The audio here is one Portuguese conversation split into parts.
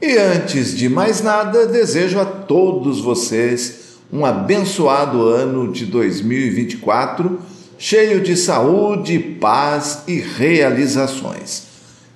E antes de mais nada, desejo a todos vocês um abençoado ano de 2024, cheio de saúde, paz e realizações.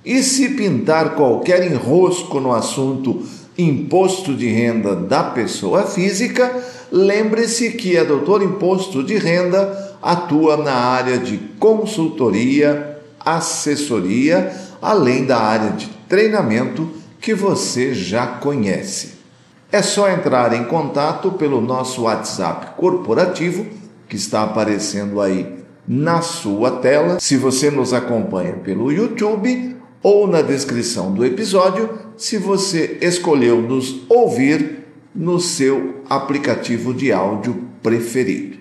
E se pintar qualquer enrosco no assunto imposto de renda da pessoa física, lembre-se que a Doutor Imposto de Renda atua na área de consultoria, assessoria, além da área de treinamento que você já conhece. É só entrar em contato pelo nosso WhatsApp corporativo, que está aparecendo aí na sua tela. Se você nos acompanha pelo YouTube ou na descrição do episódio, se você escolheu nos ouvir no seu aplicativo de áudio preferido.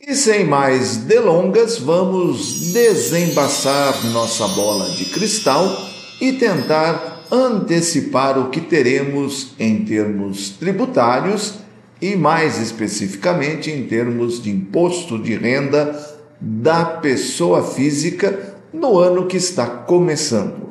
E sem mais delongas, vamos desembaçar nossa bola de cristal e tentar antecipar o que teremos em termos tributários e, mais especificamente, em termos de imposto de renda da pessoa física no ano que está começando.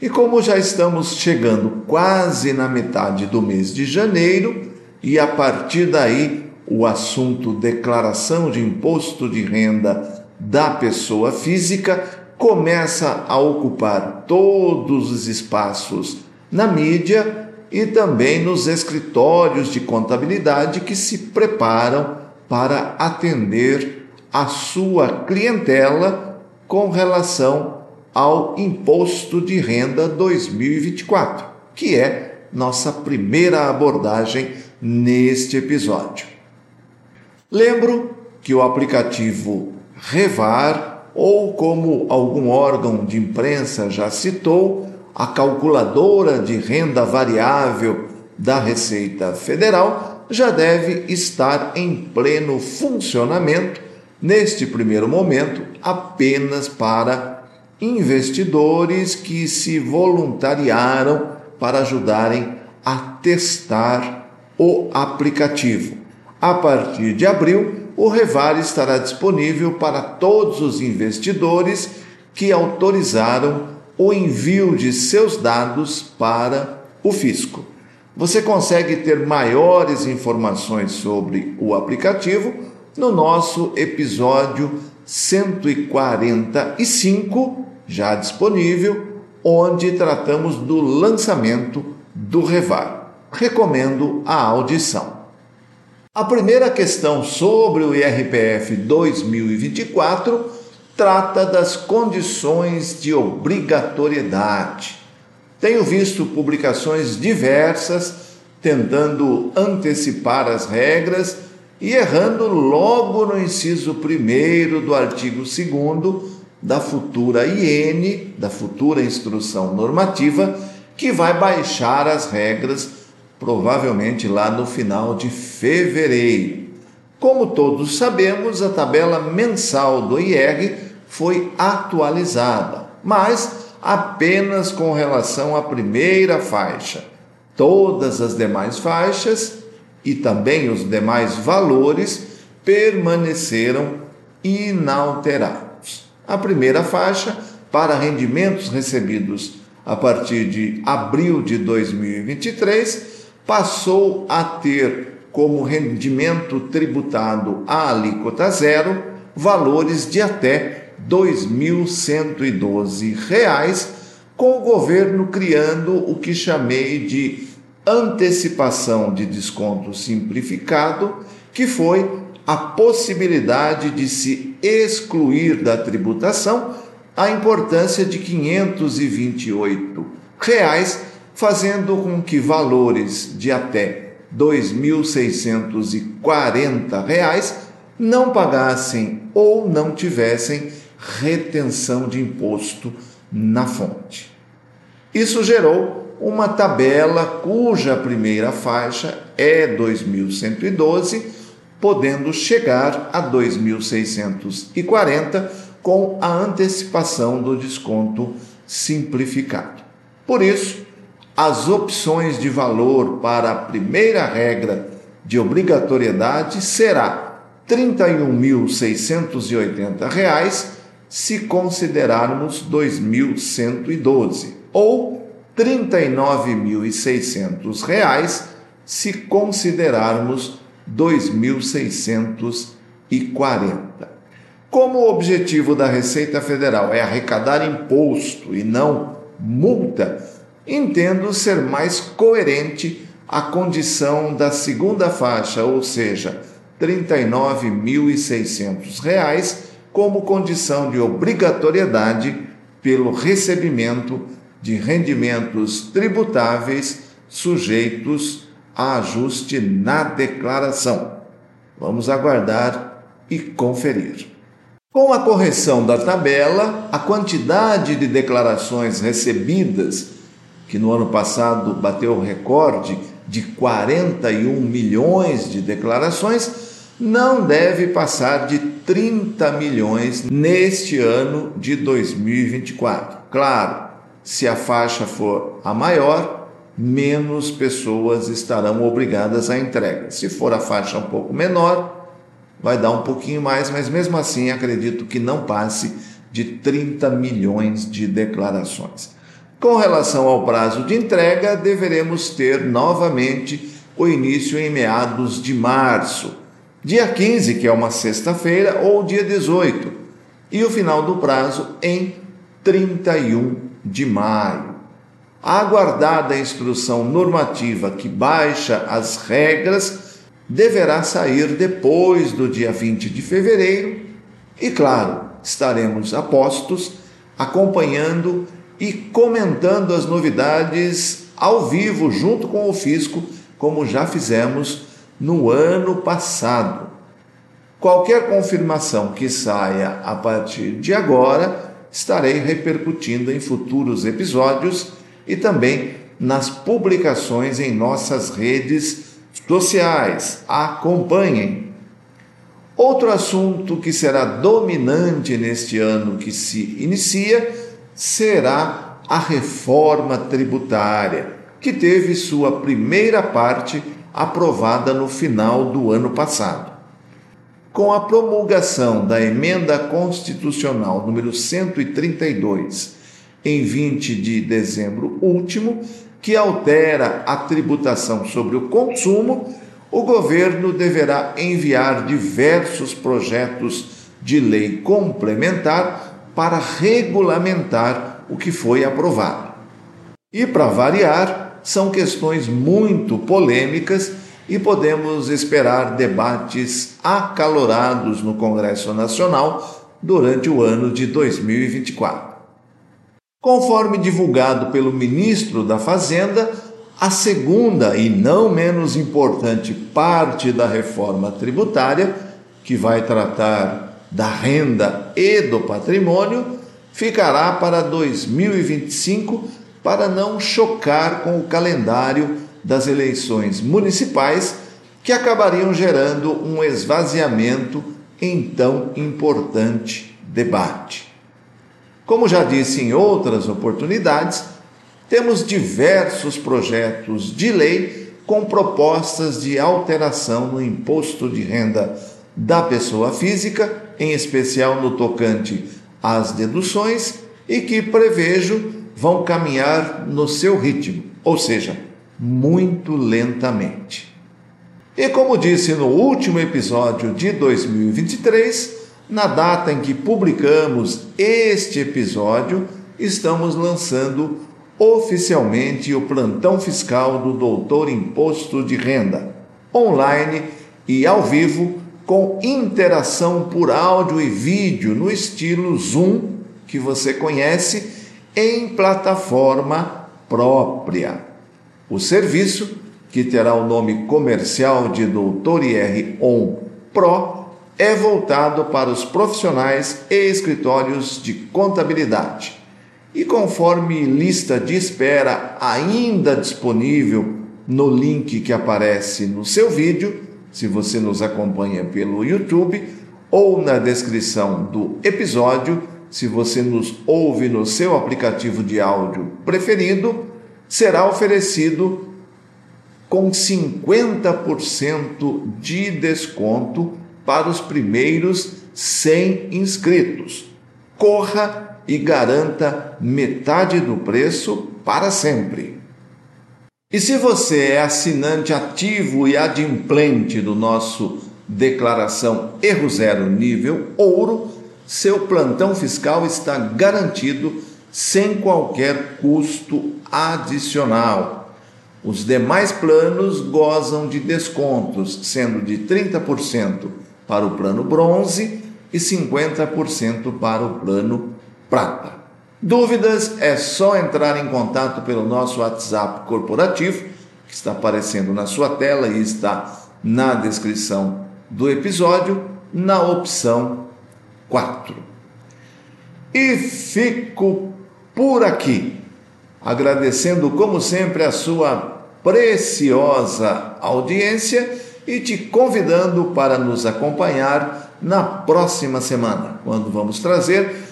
E como já estamos chegando quase na metade do mês de janeiro, e a partir daí o assunto declaração de imposto de renda da pessoa física começa a ocupar todos os espaços na mídia e também nos escritórios de contabilidade que se preparam para atender a sua clientela com relação ao imposto de renda 2024, que é nossa primeira abordagem neste episódio. Lembro que o aplicativo Revar ou como algum órgão de imprensa já citou, a calculadora de renda variável da Receita Federal já deve estar em pleno funcionamento, neste primeiro momento, apenas para investidores que se voluntariaram para ajudarem a testar o aplicativo. A partir de abril, o Revar estará disponível para todos os investidores que autorizaram o envio de seus dados para o fisco. Você consegue ter maiores informações sobre o aplicativo no nosso episódio 145, já disponível, onde tratamos do lançamento do Revar. Recomendo a audição. A primeira questão sobre o IRPF 2024 trata das condições de obrigatoriedade. Tenho visto publicações diversas tentando antecipar as regras e errando logo no inciso 1 do artigo 2 da futura IN, da futura instrução normativa, que vai baixar as regras provavelmente lá no final de fevereiro. Como todos sabemos, a tabela mensal do IR foi atualizada, mas apenas com relação à primeira faixa. Todas as demais faixas e também os demais valores permaneceram inalterados. A primeira faixa, para rendimentos recebidos a partir de abril de 2023, passou a ter como rendimento tributado a alíquota zero valores de até R$ 2.112, com o governo criando o que chamei de antecipação de desconto simplificado, que foi a possibilidade de se excluir da tributação a importância de 528 reais fazendo com que valores de até R$ 2.640 não pagassem ou não tivessem retenção de imposto na fonte. Isso gerou uma tabela cuja primeira faixa é 2112, podendo chegar a 2640 com a antecipação do desconto simplificado. Por isso, as opções de valor para a primeira regra de obrigatoriedade será R$ 31.680 se considerarmos 2.112 ou R$ 39.600 se considerarmos 2.640. Como o objetivo da Receita Federal é arrecadar imposto e não multa, entendo ser mais coerente a condição da segunda faixa, ou seja, R$ 39.600, como condição de obrigatoriedade pelo recebimento de rendimentos tributáveis sujeitos a ajuste na declaração. Vamos aguardar e conferir. Com a correção da tabela, a quantidade de declarações recebidas, que no ano passado bateu o recorde de 41 milhões de declarações, não deve passar de 30 milhões neste ano de 2024. Claro, se a faixa for a maior, menos pessoas estarão obrigadas à entrega. Se for a faixa um pouco menor, vai dar um pouquinho mais, mas mesmo assim acredito que não passe de 30 milhões de declarações. Com relação ao prazo de entrega, deveremos ter novamente o início em meados de março, dia 15, que é uma sexta-feira, ou dia 18, e o final do prazo em 31 de maio. A aguardada instrução normativa que baixa as regras deverá sair depois do dia 20 de fevereiro e, claro, estaremos a postos acompanhando e comentando as novidades ao vivo junto com o fisco, como já fizemos no ano passado. Qualquer confirmação que saia a partir de agora estarei repercutindo em futuros episódios e também nas publicações em nossas redes sociais. Acompanhem! Outro assunto que será dominante neste ano que se inicia será a reforma tributária, que teve sua primeira parte aprovada no final do ano passado. Com a promulgação da emenda constitucional número 132 em 20 de dezembro último, que altera a tributação sobre o consumo, o governo deverá enviar diversos projetos de lei complementar para regulamentar o que foi aprovado. E para variar, são questões muito polêmicas e podemos esperar debates acalorados no Congresso Nacional durante o ano de 2024. Conforme divulgado pelo ministro da Fazenda, a segunda e não menos importante parte da reforma tributária, que vai tratar da renda e do patrimônio, ficará para 2025 para não chocar com o calendário das eleições municipais que acabariam gerando um esvaziamento em tão importante debate. Como já disse em outras oportunidades, temos diversos projetos de lei com propostas de alteração no imposto de renda da pessoa física, em especial no tocante às deduções, e que prevejo vão caminhar no seu ritmo, ou seja, muito lentamente. E como disse no último episódio de 2023, na data em que publicamos este episódio, estamos lançando oficialmente o plantão fiscal do Doutor Imposto de Renda, online e ao vivo, com interação por áudio e vídeo no estilo Zoom, que você conhece, em plataforma própria. O serviço, que terá o nome comercial de Doutor IR On Pro, é voltado para os profissionais e escritórios de contabilidade. e conforme lista de espera ainda disponível no link que aparece no seu vídeo, se você nos acompanha pelo YouTube, ou na descrição do episódio, se você nos ouve no seu aplicativo de áudio preferido, será oferecido com 50% de desconto para os primeiros 100 inscritos. Corra e garanta metade do preço para sempre. E se você é assinante ativo e adimplente do nosso Declaração Erro Zero nível Ouro, seu plantão fiscal está garantido sem qualquer custo adicional. Os demais planos gozam de descontos, sendo de 30% para o plano bronze e 50% para o plano prata. Dúvidas é só entrar em contato pelo nosso WhatsApp corporativo, que está aparecendo na sua tela e está na descrição do episódio, na opção 4. E fico por aqui, agradecendo como sempre a sua preciosa audiência e te convidando para nos acompanhar na próxima semana, quando vamos trazer